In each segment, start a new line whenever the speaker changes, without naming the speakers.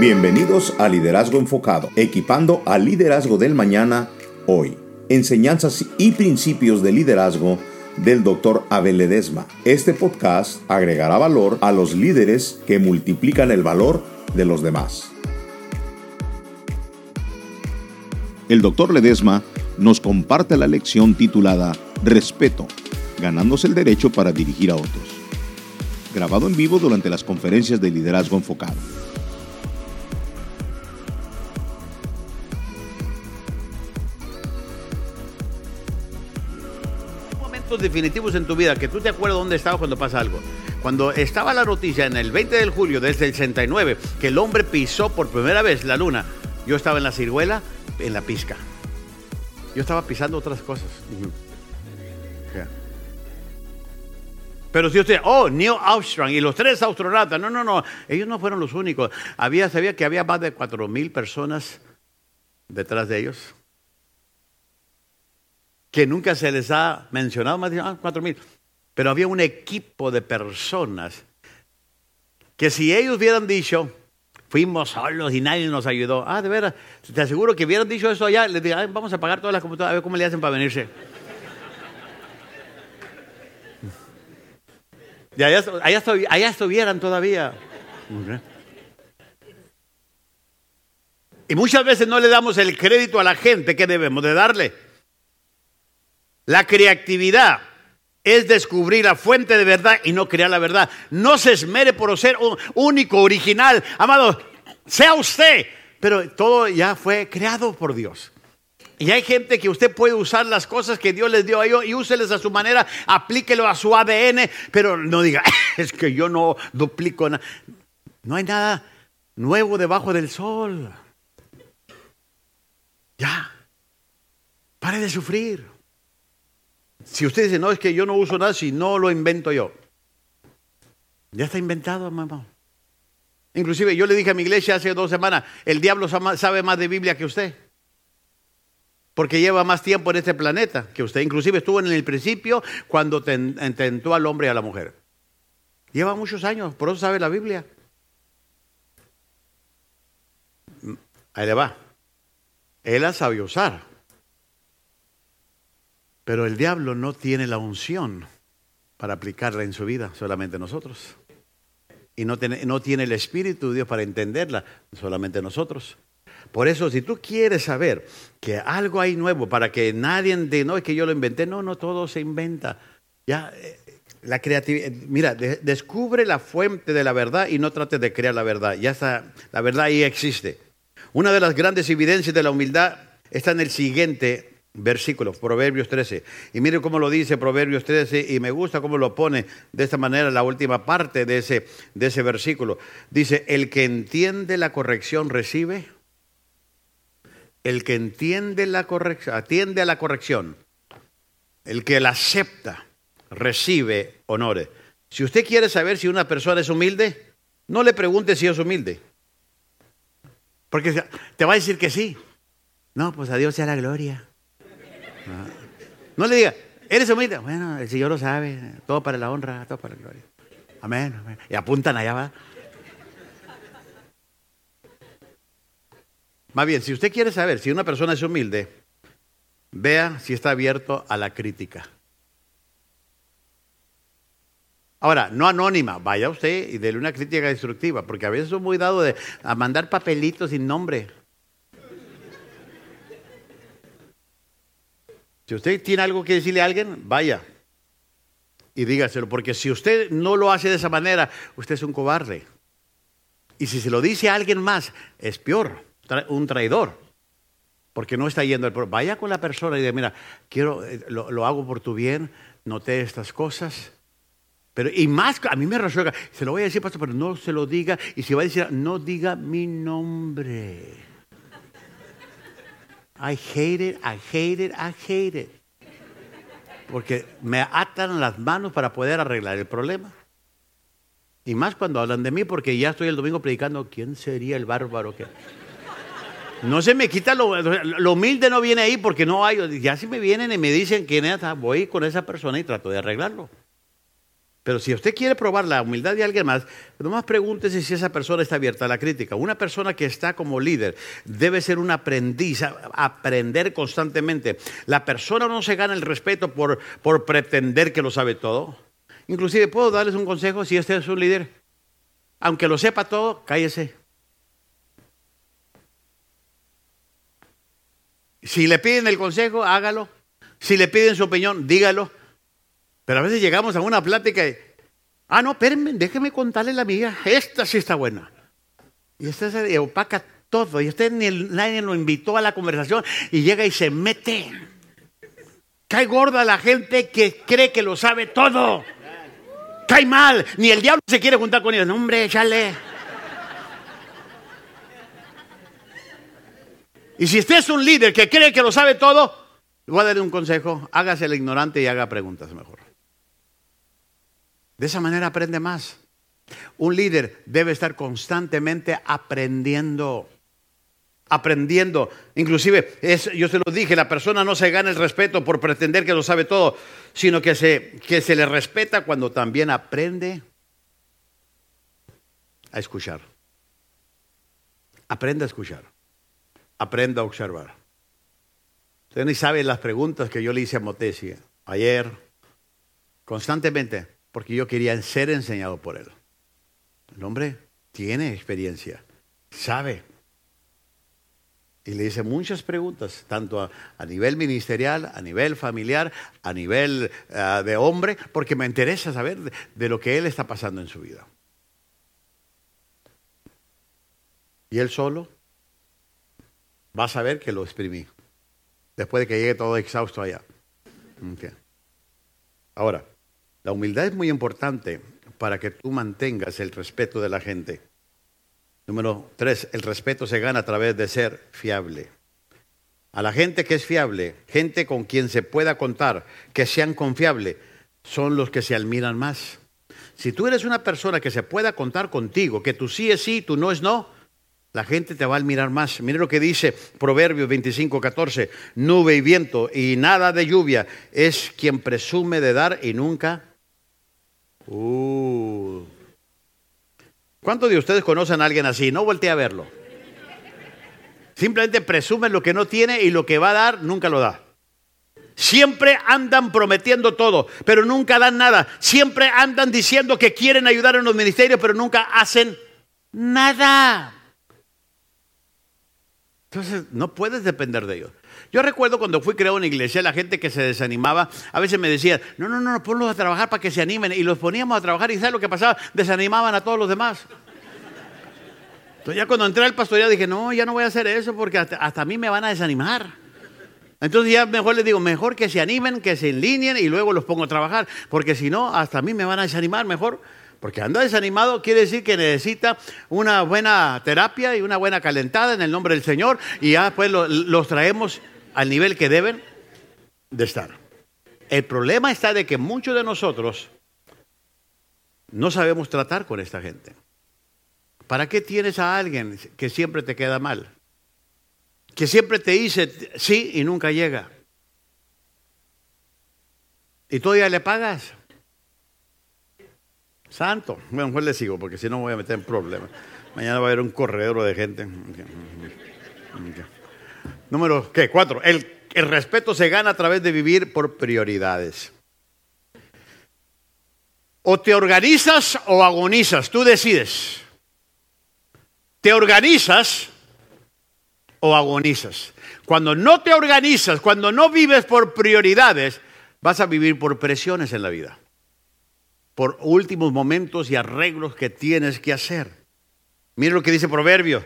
Bienvenidos a Liderazgo Enfocado, equipando al liderazgo del mañana hoy. Enseñanzas y principios de liderazgo del Dr. Abel Ledesma. Este podcast agregará valor a los líderes que multiplican el valor de los demás. El Dr. Ledesma nos comparte la lección titulada Respeto, ganándose el derecho para dirigir a otros. Grabado en vivo durante las conferencias de liderazgo enfocado.
momentos definitivos en tu vida que tú te acuerdas dónde estabas cuando pasa algo. Cuando estaba la noticia en el 20 de julio desde el 69 que el hombre pisó por primera vez la luna, yo estaba en la ciruela, en la pizca. Yo estaba pisando otras cosas. Pero si usted, oh, Neil Armstrong y los tres astronautas, no, no, no, ellos no fueron los únicos. Había, sabía que había más de cuatro mil personas detrás de ellos que nunca se les ha mencionado, más de ah, cuatro mil. Pero había un equipo de personas que si ellos hubieran dicho, fuimos solos y nadie nos ayudó, ah, de veras, te aseguro que hubieran dicho eso allá, les digo, vamos a apagar todas las computadoras, a ver cómo le hacen para venirse. Y allá, allá, estuvieran todavía. Y muchas veces no le damos el crédito a la gente que debemos de darle. La creatividad es descubrir la fuente de verdad y no crear la verdad. No se esmere por ser único, original. Amado, sea usted. Pero todo ya fue creado por Dios. Y hay gente que usted puede usar las cosas que Dios les dio a ellos y úseles a su manera, aplíquelo a su ADN, pero no diga, es que yo no duplico nada. No hay nada nuevo debajo del sol. Ya. Pare de sufrir. Si usted dice, no, es que yo no uso nada si no lo invento yo. Ya está inventado, mamá. Inclusive yo le dije a mi iglesia hace dos semanas, el diablo sabe más de Biblia que usted. Porque lleva más tiempo en este planeta que usted. Inclusive estuvo en el principio cuando tentó al hombre y a la mujer. Lleva muchos años, por eso sabe la Biblia. Ahí le va. Él la sabe usar. Pero el diablo no tiene la unción para aplicarla en su vida, solamente nosotros. Y no tiene, no tiene el Espíritu de Dios para entenderla, solamente nosotros. Por eso, si tú quieres saber que algo hay nuevo para que nadie de no es que yo lo inventé, no, no, todo se inventa. Ya, eh, la creatividad, mira, descubre la fuente de la verdad y no trates de crear la verdad. Ya está, la verdad ahí existe. Una de las grandes evidencias de la humildad está en el siguiente versículos, Proverbios 13. Y mire cómo lo dice Proverbios 13 y me gusta cómo lo pone de esta manera la última parte de ese, de ese versículo. Dice, el que entiende la corrección recibe. El que entiende la corrección, atiende a la corrección. El que la acepta recibe honores. Si usted quiere saber si una persona es humilde, no le pregunte si es humilde. Porque te va a decir que sí. No, pues a Dios sea la gloria. No le diga, ¿eres humilde? Bueno, el Señor lo sabe, todo para la honra, todo para la gloria. Amén, amén. Y apuntan allá, va. Más bien, si usted quiere saber si una persona es humilde, vea si está abierto a la crítica. Ahora, no anónima, vaya usted y déle una crítica destructiva, porque a veces son muy dado de, a mandar papelitos sin nombre. Si usted tiene algo que decirle a alguien, vaya y dígaselo, porque si usted no lo hace de esa manera, usted es un cobarde. Y si se lo dice a alguien más, es peor, un traidor, porque no está yendo el Vaya con la persona y diga, mira, quiero, eh, lo, hago por tu bien, noté estas cosas. Pero, y más, a mí me resuelve, se lo voy a decir, pastor, pero no se lo diga. Y si va a decir, no diga mi nombre. I hate it, I hate it, I hate it. Porque me atan las manos para poder arreglar el problema. Y más cuando hablan de mí, porque ya estoy el domingo predicando, ¿quién sería el bárbaro que... No se me quita lo, lo humilde, no viene ahí porque no hay. Ya si me vienen y me dicen quién es, voy con esa persona y trato de arreglarlo. Pero si usted quiere probar la humildad de alguien más, nomás pregúntese si esa persona está abierta a la crítica. Una persona que está como líder debe ser un aprendiz, aprender constantemente. La persona no se gana el respeto por, por pretender que lo sabe todo. Inclusive puedo darles un consejo si este es un líder. Aunque lo sepa todo, cállese. Si le piden el consejo, hágalo. Si le piden su opinión, dígalo. Pero a veces llegamos a una plática y, ah, no, espérenme, déjeme contarle la mía. Esta sí está buena. Y esta se opaca todo. Y usted ni nadie lo invitó a la conversación y llega y se mete. Cae gorda la gente que cree que lo sabe todo. Cae mal. Ni el diablo se quiere juntar con ellos. No, hombre, échale. Y si usted es un líder que cree que lo sabe todo, voy a darle un consejo. Hágase el ignorante y haga preguntas mejor. De esa manera aprende más. Un líder debe estar constantemente aprendiendo. Aprendiendo. Inclusive, yo se lo dije, la persona no se gana el respeto por pretender que lo sabe todo, sino que se, que se le respeta cuando también aprende a escuchar. Aprende a escuchar. Aprende a observar. Usted ni sabe las preguntas que yo le hice a Motesi ayer, constantemente porque yo quería ser enseñado por él. El hombre tiene experiencia, sabe. Y le hice muchas preguntas, tanto a, nivel ministerial, a nivel familiar, a nivel ah, de hombre, porque me interesa saber de, lo que él está pasando en su vida. Y él solo va a saber que lo exprimí, después de que llegue todo exhausto allá. Ahora, la humildad es muy importante para que tú mantengas el respeto de la gente. Número tres, el respeto se gana a través de ser fiable. A la gente que es fiable, gente con quien se pueda contar, que sean confiables, son los que se admiran más. Si tú eres una persona que se pueda contar contigo, que tú sí es sí, tú no es no, la gente te va a admirar más. Mire lo que dice Proverbios 25, 14. Nube y viento y nada de lluvia es quien presume de dar y nunca Uh. ¿Cuántos de ustedes conocen a alguien así? No voltee a verlo. Simplemente presumen lo que no tiene y lo que va a dar nunca lo da. Siempre andan prometiendo todo, pero nunca dan nada. Siempre andan diciendo que quieren ayudar en los ministerios, pero nunca hacen nada. Entonces, no puedes depender de ellos. Yo recuerdo cuando fui creado en iglesia, la gente que se desanimaba, a veces me decía, no, no, no, ponlos a trabajar para que se animen. Y los poníamos a trabajar y ¿sabes lo que pasaba? Desanimaban a todos los demás. Entonces ya cuando entré al pastoreado dije, no, ya no voy a hacer eso porque hasta, a mí me van a desanimar. Entonces ya mejor les digo, mejor que se animen, que se enlineen y luego los pongo a trabajar, porque si no, hasta a mí me van a desanimar mejor. Porque anda desanimado quiere decir que necesita una buena terapia y una buena calentada en el nombre del Señor y ya pues los traemos al nivel que deben de estar. El problema está de que muchos de nosotros no sabemos tratar con esta gente. ¿Para qué tienes a alguien que siempre te queda mal? Que siempre te dice sí y nunca llega. ¿Y todavía le pagas? Santo. Bueno, pues le sigo porque si no me voy a meter en problemas. Mañana va a haber un corredor de gente. Número, ¿qué? Cuatro. El, el respeto se gana a través de vivir por prioridades. O te organizas o agonizas, tú decides. Te organizas o agonizas. Cuando no te organizas, cuando no vives por prioridades, vas a vivir por presiones en la vida. Por últimos momentos y arreglos que tienes que hacer. Mira lo que dice Proverbio.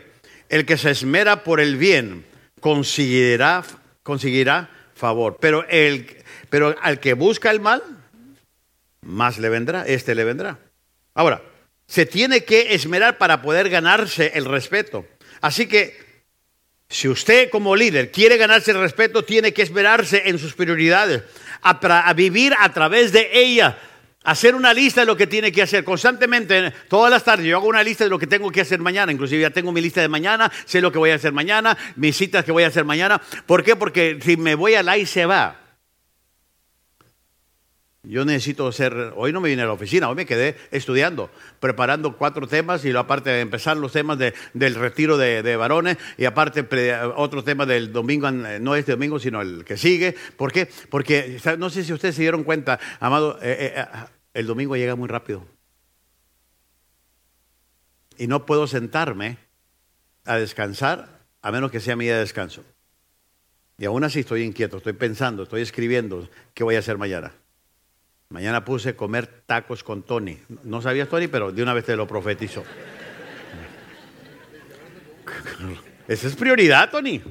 El que se esmera por el bien conseguirá, conseguirá favor. Pero, el, pero al que busca el mal, más le vendrá, este le vendrá. Ahora, se tiene que esmerar para poder ganarse el respeto. Así que, si usted como líder quiere ganarse el respeto, tiene que esmerarse en sus prioridades, a, a vivir a través de ella, hacer una lista de lo que tiene que hacer constantemente. Todas las tardes yo hago una lista de lo que tengo que hacer mañana. Inclusive ya tengo mi lista de mañana, sé lo que voy a hacer mañana, mis citas que voy a hacer mañana. ¿Por qué? Porque si me voy a la y se va, Yo necesito ser, hoy no me vine a la oficina, hoy me quedé estudiando, preparando cuatro temas y aparte de empezar los temas del retiro de, varones y aparte otro tema del domingo, no este domingo, sino el que sigue. ¿Por qué? Porque no sé si ustedes se dieron cuenta, amado, eh, eh, el domingo llega muy rápido. Y no puedo sentarme a descansar a menos que sea mi día de descanso. Y aún así estoy inquieto, estoy pensando, estoy escribiendo qué voy a hacer mañana. Mañana puse comer tacos con Tony. No sabías Tony, pero de una vez te lo profetizó. Esa es prioridad, Tony.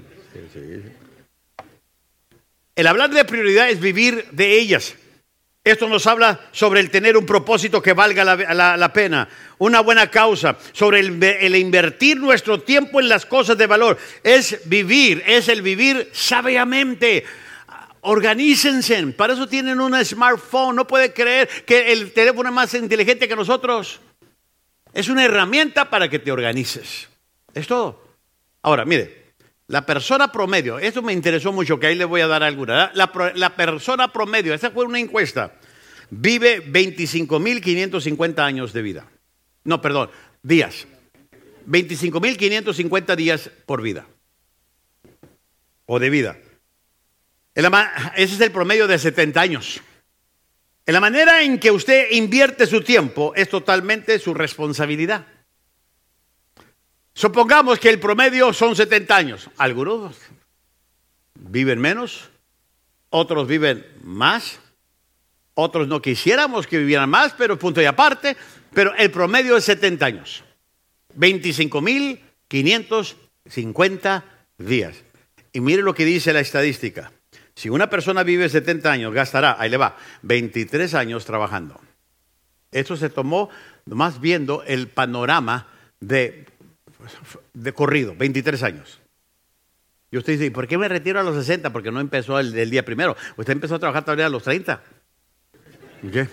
El hablar de prioridad es vivir de ellas. Esto nos habla sobre el tener un propósito que valga la, pena, una buena causa, sobre el, el, invertir nuestro tiempo en las cosas de valor. Es vivir, es el vivir sabiamente. Organícense. Para eso tienen un smartphone. No puede creer que el teléfono es más inteligente que nosotros. Es una herramienta para que te organices. Es todo. Ahora, mire, la persona promedio, esto me interesó mucho, que ahí le voy a dar alguna. La, la persona promedio, esta fue una encuesta, vive 25.550 años de vida. No, perdón, días. 25.550 días por vida. O de vida. Ese es el promedio de 70 años. En la manera en que usted invierte su tiempo es totalmente su responsabilidad. Supongamos que el promedio son 70 años. Algunos viven menos, otros viven más, otros no quisiéramos que vivieran más, pero punto y aparte, pero el promedio es 70 años. 25.550 días. Y mire lo que dice la estadística. Si una persona vive 70 años, gastará, ahí le va, 23 años trabajando. Esto se tomó más viendo el panorama de, de corrido, 23 años. Y usted dice, ¿por qué me retiro a los 60? Porque no empezó el, día primero. Usted empezó a trabajar todavía a los 30. ¿Qué?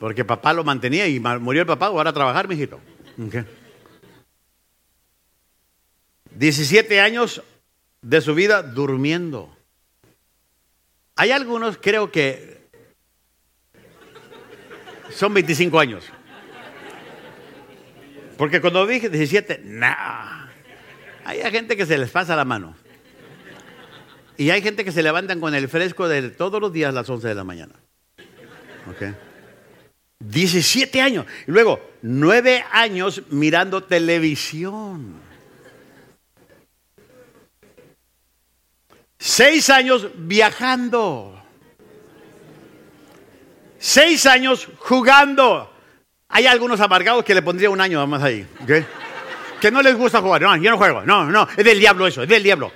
Porque papá lo mantenía y murió el papá, ahora a trabajar, mijito. ¿Qué? 17 años de su vida durmiendo. Hay algunos, creo que son 25 años. Porque cuando dije 17, no. Hay gente que se les pasa la mano. Y hay gente que se levantan con el fresco de todos los días a las 11 de la mañana. ¿Ok? 17 años. Y luego, 9 años mirando televisión. Seis años viajando. Seis años jugando. Hay algunos amargados que le pondría un año más ahí. Que no les gusta jugar. No, yo no juego. No, no, es del diablo eso, es del diablo.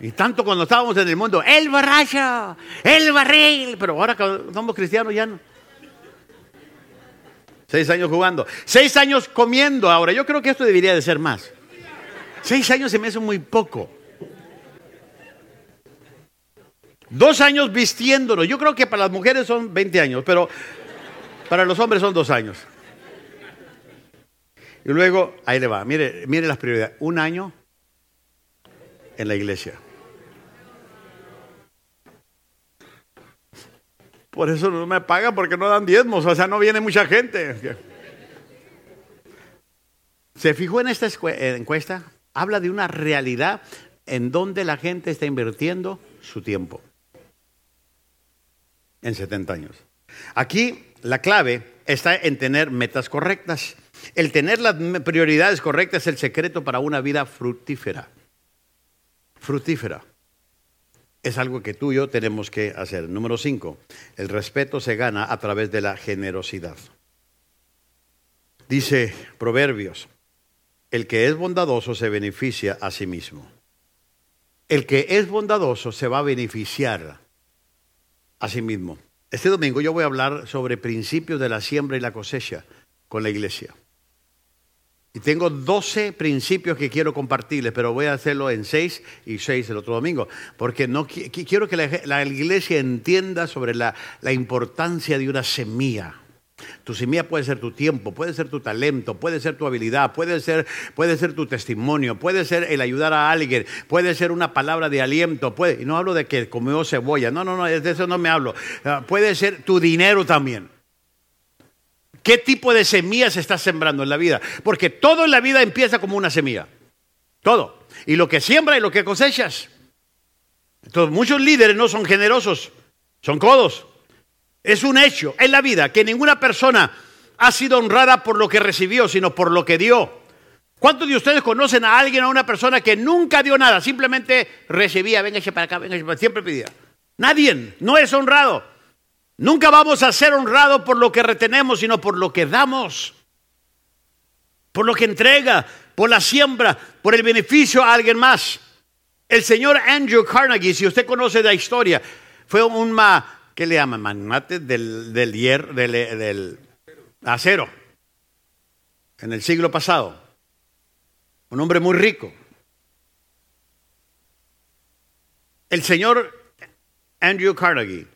Y tanto cuando estábamos en el mundo, el borracho, el barril. Pero ahora que somos cristianos ya no. Seis años jugando. Seis años comiendo ahora. Yo creo que esto debería de ser más. Seis años se me hace muy poco. Dos años vistiéndonos. Yo creo que para las mujeres son 20 años, pero para los hombres son dos años. Y luego, ahí le va, mire, mire las prioridades. Un año en la iglesia. Por eso no me pagan porque no dan diezmos, o sea, no viene mucha gente. ¿Se fijó en esta encuesta? Habla de una realidad en donde la gente está invirtiendo su tiempo en 70 años. Aquí la clave está en tener metas correctas. El tener las prioridades correctas es el secreto para una vida fructífera. Fructífera. Es algo que tú y yo tenemos que hacer. Número 5. El respeto se gana a través de la generosidad. Dice Proverbios, el que es bondadoso se beneficia a sí mismo. El que es bondadoso se va a beneficiar sí mismo. Este domingo yo voy a hablar sobre principios de la siembra y la cosecha con la iglesia. Y tengo 12 principios que quiero compartirles, pero voy a hacerlo en 6 y 6 el otro domingo, porque no quiero que la, iglesia entienda sobre la importancia de una semilla. Tu semilla puede ser tu tiempo, puede ser tu talento, puede ser tu habilidad, puede ser, puede ser tu testimonio, puede ser el ayudar a alguien, puede ser una palabra de aliento, puede, y no hablo de que comió cebolla, no, no, no, de eso no me hablo. Ah, puede ser tu dinero también. ¿Qué tipo de semillas estás sembrando en la vida? Porque todo en la vida empieza como una semilla. Todo. Y lo que siembra y lo que cosechas. Entonces, muchos líderes no son generosos, son codos. Es un hecho en la vida que ninguna persona ha sido honrada por lo que recibió, sino por lo que dio. ¿Cuántos de ustedes conocen a alguien, a una persona que nunca dio nada, simplemente recibía, véngase para acá, véngase para acá, siempre pedía? Nadie, no es honrado. Nunca vamos a ser honrados por lo que retenemos, sino por lo que damos, por lo que entrega, por la siembra, por el beneficio a alguien más. El señor Andrew Carnegie, si usted conoce la historia, fue un, ¿qué le llaman? Magnate del, del, hierro, del, del acero en el siglo pasado. Un hombre muy rico. El señor Andrew Carnegie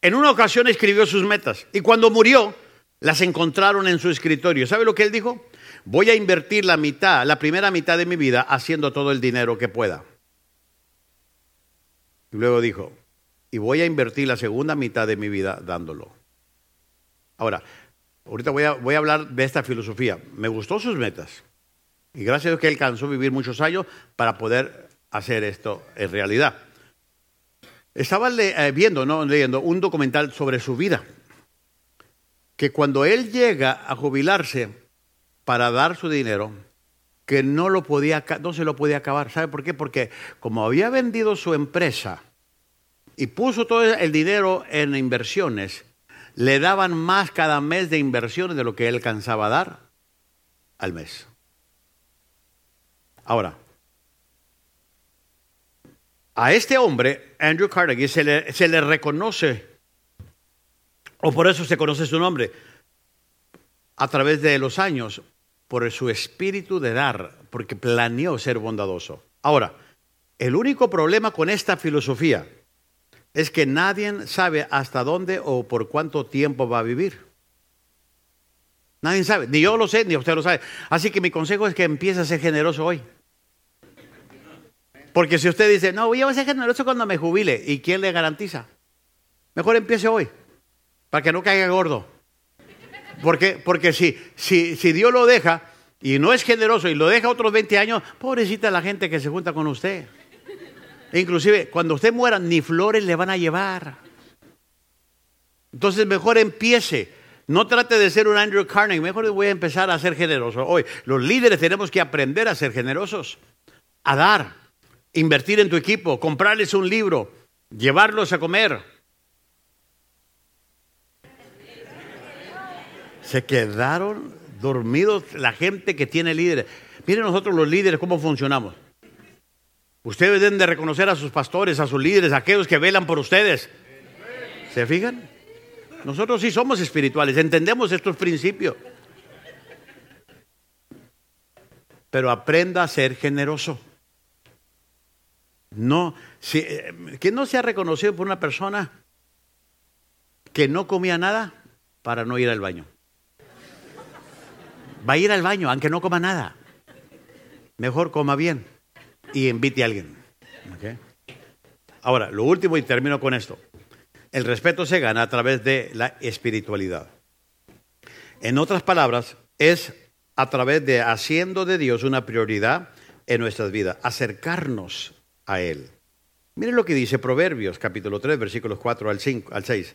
en una ocasión escribió sus metas y cuando murió las encontraron en su escritorio. ¿Sabe lo que él dijo? Voy a invertir la mitad, la primera mitad de mi vida haciendo todo el dinero que pueda. Y luego dijo, y voy a invertir la segunda mitad de mi vida dándolo. Ahora, ahorita voy a, hablar de esta filosofía. Me gustó sus metas. Y gracias a Dios que alcanzó a vivir muchos años para poder hacer esto en realidad. Estaba eh, viendo, no leyendo, un documental sobre su vida. Que cuando él llega a jubilarse para dar su dinero, que no, lo podía, no se lo podía acabar. ¿Sabe por qué? Porque como había vendido su empresa, y puso todo el dinero en inversiones, le daban más cada mes de inversiones de lo que él alcanzaba a dar al mes. Ahora, a este hombre, Andrew Carnegie, se le, se le reconoce, o por eso se conoce su nombre, a través de los años, por su espíritu de dar, porque planeó ser bondadoso. Ahora, el único problema con esta filosofía es que nadie sabe hasta dónde o por cuánto tiempo va a vivir. Nadie sabe, ni yo lo sé, ni usted lo sabe. Así que mi consejo es que empiece a ser generoso hoy. Porque si usted dice, no, voy a ser generoso cuando me jubile, ¿y quién le garantiza? Mejor empiece hoy, para que no caiga gordo. Porque, porque si, si, si Dios lo deja y no es generoso y lo deja otros 20 años, pobrecita la gente que se junta con usted. Inclusive, cuando usted muera, ni flores le van a llevar. Entonces, mejor empiece. No trate de ser un Andrew Carnegie, mejor voy a empezar a ser generoso. Hoy, los líderes tenemos que aprender a ser generosos, a dar, invertir en tu equipo, comprarles un libro, llevarlos a comer. Se quedaron dormidos la gente que tiene líderes. Miren nosotros los líderes cómo funcionamos. Ustedes deben de reconocer a sus pastores, a sus líderes, a aquellos que velan por ustedes. ¿Se fijan? Nosotros sí somos espirituales, entendemos estos principios. Pero aprenda a ser generoso. No, si, eh, que no sea reconocido por una persona que no comía nada para no ir al baño. Va a ir al baño, aunque no coma nada. Mejor coma bien y invite a alguien. Ahora, lo último y termino con esto. El respeto se gana a través de la espiritualidad. En otras palabras, es a través de haciendo de Dios una prioridad en nuestras vidas, acercarnos a Él. Miren lo que dice Proverbios capítulo 3, versículos 4 al, 5, al 6.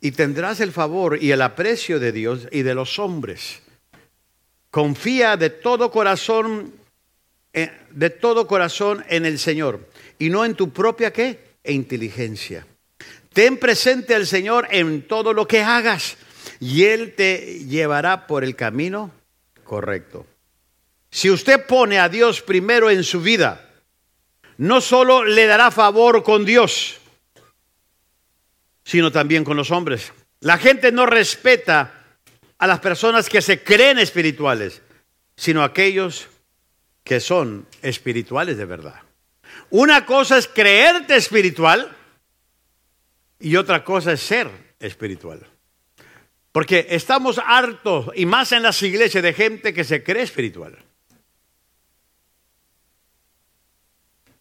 Y tendrás el favor y el aprecio de Dios y de los hombres. Confía de todo corazón de todo corazón en el Señor y no en tu propia qué? E inteligencia. Ten presente al Señor en todo lo que hagas y Él te llevará por el camino correcto. Si usted pone a Dios primero en su vida, no solo le dará favor con Dios, sino también con los hombres. La gente no respeta a las personas que se creen espirituales, sino a aquellos que son espirituales de verdad. Una cosa es creerte espiritual y otra cosa es ser espiritual. Porque estamos hartos, y más en las iglesias, de gente que se cree espiritual.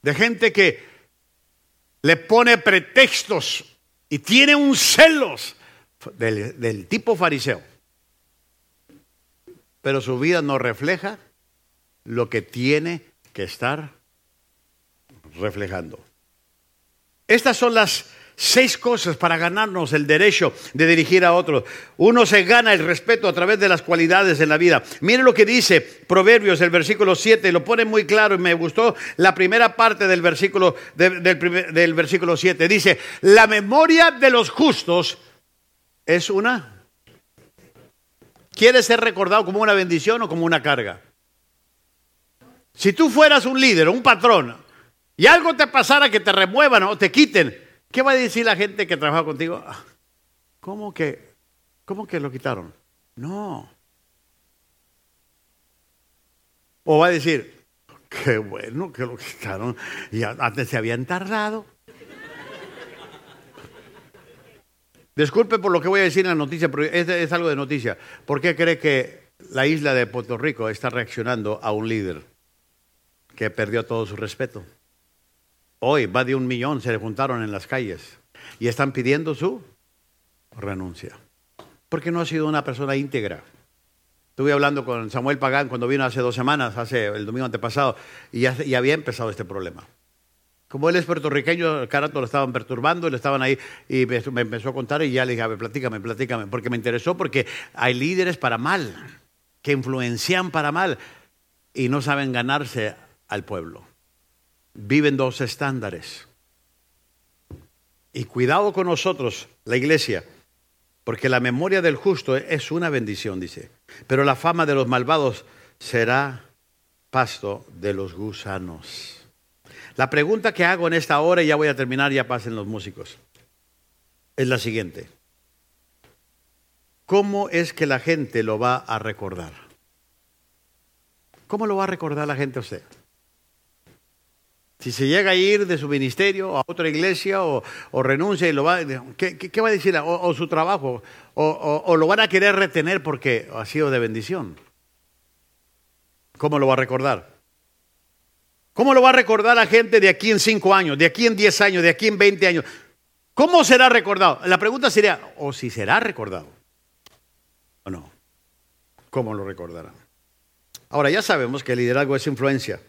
De gente que le pone pretextos y tiene un celos del, del tipo fariseo. Pero su vida no refleja lo que tiene que estar reflejando. Estas son las seis cosas para ganarnos el derecho de dirigir a otros. Uno se gana el respeto a través de las cualidades en la vida. Mire lo que dice Proverbios, el versículo 7, lo pone muy claro y me gustó la primera parte del versículo, del, del versículo 7. Dice, la memoria de los justos es una... ¿Quiere ser recordado como una bendición o como una carga? Si tú fueras un líder un patrón y algo te pasara que te remuevan o te quiten, ¿qué va a decir la gente que trabaja contigo? Ah, ¿Cómo que, cómo que lo quitaron? No. O va a decir, qué bueno que lo quitaron. Y antes se habían tardado. Disculpe por lo que voy a decir en la noticia, pero es, es algo de noticia. ¿Por qué cree que la isla de Puerto Rico está reaccionando a un líder que perdió todo su respeto? Hoy va de un millón, se le juntaron en las calles y están pidiendo su renuncia. Porque no ha sido una persona íntegra. Estuve hablando con Samuel Pagán cuando vino hace dos semanas, hace el domingo antepasado, y ya, había empezado este problema. Como él es puertorriqueño, el carato lo estaban perturbando, le estaban ahí, y me, empezó a contar, y ya le dije, a ver, platícame, platícame, porque me interesó, porque hay líderes para mal, que influencian para mal, y no saben ganarse al pueblo viven dos estándares. Y cuidado con nosotros, la iglesia, porque la memoria del justo es una bendición, dice. Pero la fama de los malvados será pasto de los gusanos. La pregunta que hago en esta hora, y ya voy a terminar, ya pasen los músicos, es la siguiente. ¿Cómo es que la gente lo va a recordar? ¿Cómo lo va a recordar la gente a usted? Si se llega a ir de su ministerio a otra iglesia o, renuncia y lo va, ¿qué, va a decir? O, su trabajo, o, lo van a querer retener porque ha sido de bendición. ¿Cómo lo va a recordar? ¿Cómo lo va a recordar la gente de aquí en cinco años, de aquí en diez años, de aquí en veinte años? ¿Cómo será recordado? La pregunta sería, ¿o si será recordado? ¿O no? ¿Cómo lo recordarán? Ahora ya sabemos que el liderazgo es influencia.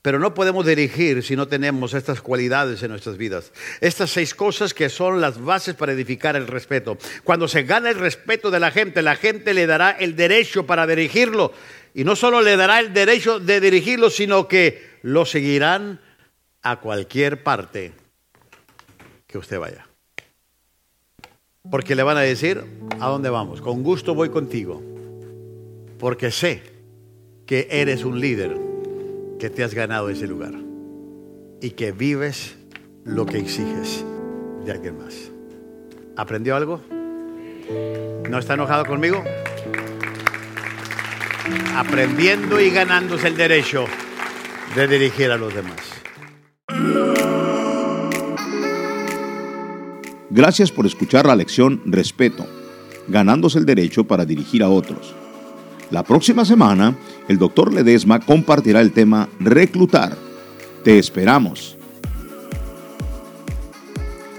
Pero no podemos dirigir si no tenemos estas cualidades en nuestras vidas. Estas seis cosas que son las bases para edificar el respeto. Cuando se gana el respeto de la gente, la gente le dará el derecho para dirigirlo. Y no solo le dará el derecho de dirigirlo, sino que lo seguirán a cualquier parte que usted vaya. Porque le van a decir, ¿a dónde vamos? Con gusto voy contigo. Porque sé que eres un líder que te has ganado ese lugar y que vives lo que exiges de alguien más. ¿Aprendió algo? ¿No está enojado conmigo? Aprendiendo y ganándose el derecho de dirigir a los demás.
Gracias por escuchar la lección Respeto, ganándose el derecho para dirigir a otros. La próxima semana, el doctor Ledesma compartirá el tema Reclutar. Te esperamos.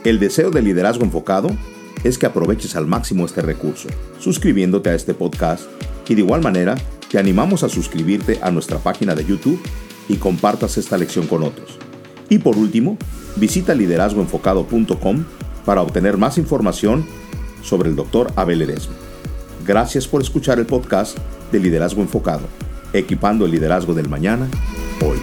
El deseo de liderazgo enfocado es que aproveches al máximo este recurso, suscribiéndote a este podcast y de igual manera te animamos a suscribirte a nuestra página de YouTube y compartas esta lección con otros. Y por último, visita liderazgoenfocado.com para obtener más información sobre el doctor Abel Ledesma. Gracias por escuchar el podcast de liderazgo enfocado, equipando el liderazgo del mañana, hoy.